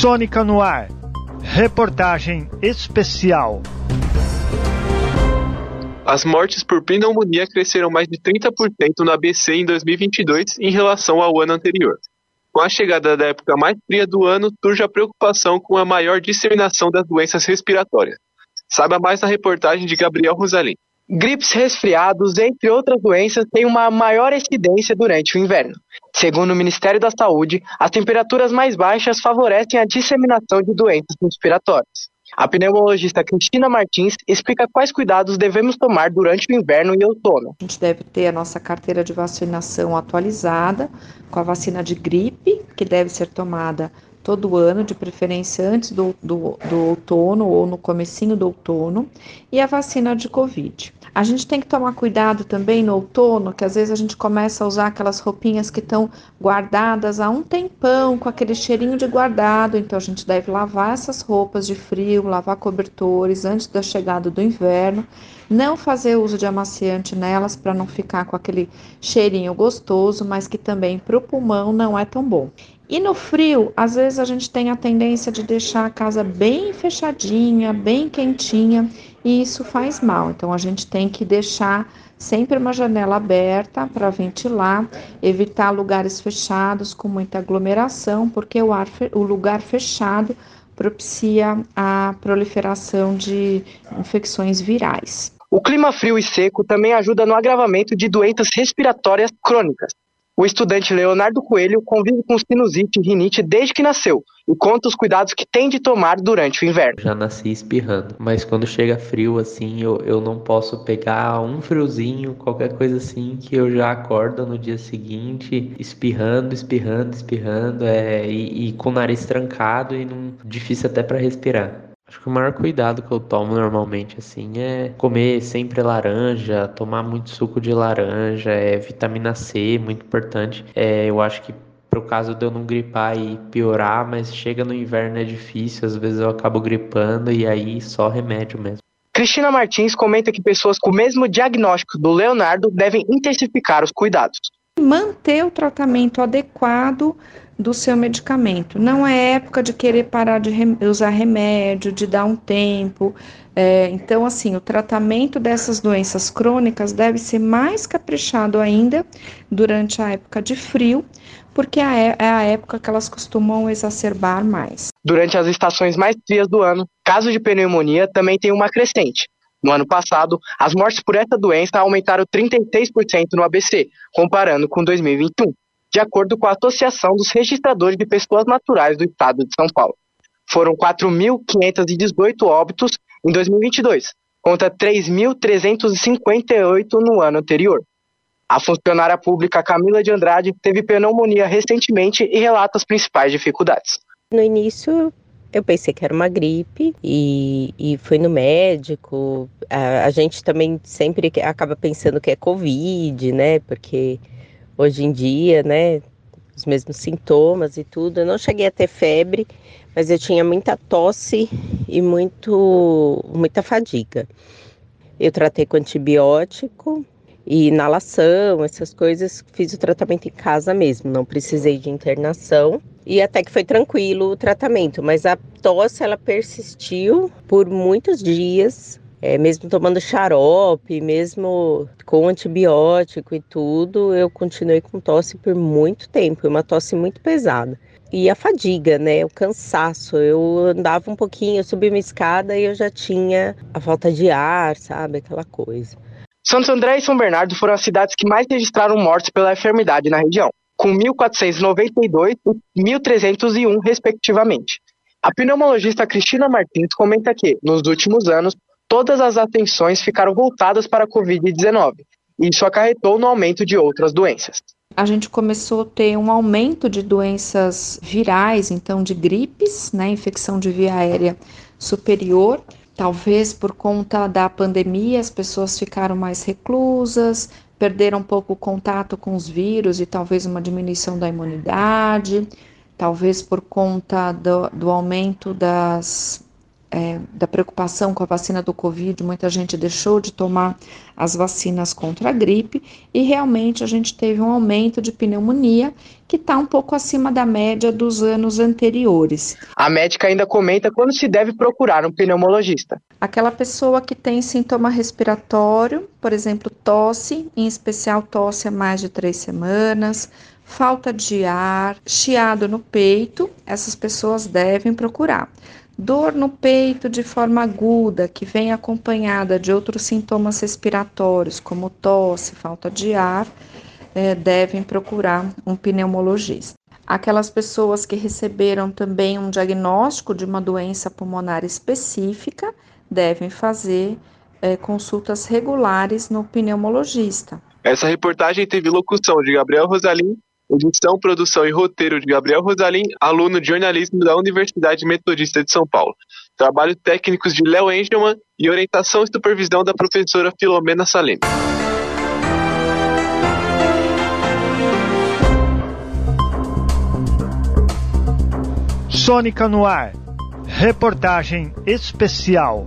Sônica no ar. Reportagem especial. As mortes por pneumonia cresceram mais de 30% no ABC em 2022 em relação ao ano anterior. Com a chegada da época mais fria do ano, surge a preocupação com a maior disseminação das doenças respiratórias. Saiba mais na reportagem de Gabriel Rosalim. Gripes, resfriados, entre outras doenças, têm uma maior incidência durante o inverno. Segundo o Ministério da Saúde, as temperaturas mais baixas favorecem a disseminação de doenças respiratórias. A pneumologista Cristina Martins explica quais cuidados devemos tomar durante o inverno e outono. A gente deve ter a nossa carteira de vacinação atualizada com a vacina de gripe, que deve ser tomada todo ano, de preferência antes do, do, do outono ou no comecinho do outono, e a vacina de Covid. A gente tem que tomar cuidado também no outono, que às vezes a gente começa a usar aquelas roupinhas que estão guardadas há um tempão, com aquele cheirinho de guardado, então a gente deve lavar essas roupas de frio, lavar cobertores antes da chegada do inverno, não fazer uso de amaciante nelas para não ficar com aquele cheirinho gostoso, mas que também para o pulmão não é tão bom. E no frio, às vezes a gente tem a tendência de deixar a casa bem fechadinha, bem quentinha, e isso faz mal. Então a gente tem que deixar sempre uma janela aberta para ventilar, evitar lugares fechados com muita aglomeração, porque o, ar, o lugar fechado propicia a proliferação de infecções virais. O clima frio e seco também ajuda no agravamento de doenças respiratórias crônicas, o estudante Leonardo Coelho convive com sinusite e rinite desde que nasceu e conta os cuidados que tem de tomar durante o inverno. Já nasci espirrando, mas quando chega frio assim, eu, eu não posso pegar um friozinho, qualquer coisa assim, que eu já acordo no dia seguinte espirrando, espirrando, espirrando, é, e, e com o nariz trancado e não, difícil até para respirar. Acho que o maior cuidado que eu tomo normalmente assim é comer sempre laranja, tomar muito suco de laranja, é vitamina C, muito importante. É, eu acho que pro caso de eu não gripar e piorar, mas chega no inverno é difícil, às vezes eu acabo gripando e aí só remédio mesmo. Cristina Martins comenta que pessoas com o mesmo diagnóstico do Leonardo devem intensificar os cuidados. Manter o tratamento adequado do seu medicamento. Não é época de querer parar de usar remédio, de dar um tempo. É, então, assim, o tratamento dessas doenças crônicas deve ser mais caprichado ainda durante a época de frio, porque é, é a época que elas costumam exacerbar mais. Durante as estações mais frias do ano, casos de pneumonia também tem uma crescente. No ano passado, as mortes por essa doença aumentaram 36% no ABC, comparando com 2021 de acordo com a Associação dos Registradores de Pessoas Naturais do Estado de São Paulo. Foram 4.518 óbitos em 2022, contra 3.358 no ano anterior. A funcionária pública Camila de Andrade teve pneumonia recentemente e relata as principais dificuldades. No início, eu pensei que era uma gripe e, e fui no médico. A, a gente também sempre acaba pensando que é Covid, né? Porque hoje em dia, né? Os mesmos sintomas e tudo. Eu não cheguei a ter febre, mas eu tinha muita tosse e muito, muita fadiga. Eu tratei com antibiótico e inalação, essas coisas. Fiz o tratamento em casa mesmo, não precisei de internação. E até que foi tranquilo o tratamento, mas a tosse ela persistiu por muitos dias é, mesmo tomando xarope, mesmo com antibiótico e tudo, eu continuei com tosse por muito tempo, uma tosse muito pesada. E a fadiga, né? O cansaço. Eu andava um pouquinho, eu subia uma escada e eu já tinha a falta de ar, sabe? Aquela coisa. Santos André e São Bernardo foram as cidades que mais registraram mortes pela enfermidade na região, com 1.492 e 1.301, respectivamente. A pneumologista Cristina Martins comenta que, nos últimos anos, todas as atenções ficaram voltadas para a Covid-19. Isso acarretou no aumento de outras doenças. A gente começou a ter um aumento de doenças virais, então de gripes, né, infecção de via aérea superior. Talvez por conta da pandemia as pessoas ficaram mais reclusas, perderam um pouco o contato com os vírus e talvez uma diminuição da imunidade, talvez por conta do, do aumento das é, da preocupação com a vacina do Covid, muita gente deixou de tomar as vacinas contra a gripe e realmente a gente teve um aumento de pneumonia que está um pouco acima da média dos anos anteriores. A médica ainda comenta quando se deve procurar um pneumologista. Aquela pessoa que tem sintoma respiratório, por exemplo, tosse, em especial tosse há mais de três semanas, falta de ar, chiado no peito, essas pessoas devem procurar. Dor no peito de forma aguda, que vem acompanhada de outros sintomas respiratórios, como tosse, falta de ar, é, devem procurar um pneumologista. Aquelas pessoas que receberam também um diagnóstico de uma doença pulmonar específica devem fazer é, consultas regulares no pneumologista. Essa reportagem teve locução de Gabriel Rosalim Edição, produção e roteiro de Gabriel Rosalim, aluno de jornalismo da Universidade Metodista de São Paulo. Trabalho técnicos de Léo Engelman e orientação e supervisão da professora Filomena Salem. Sônica no ar. Reportagem especial.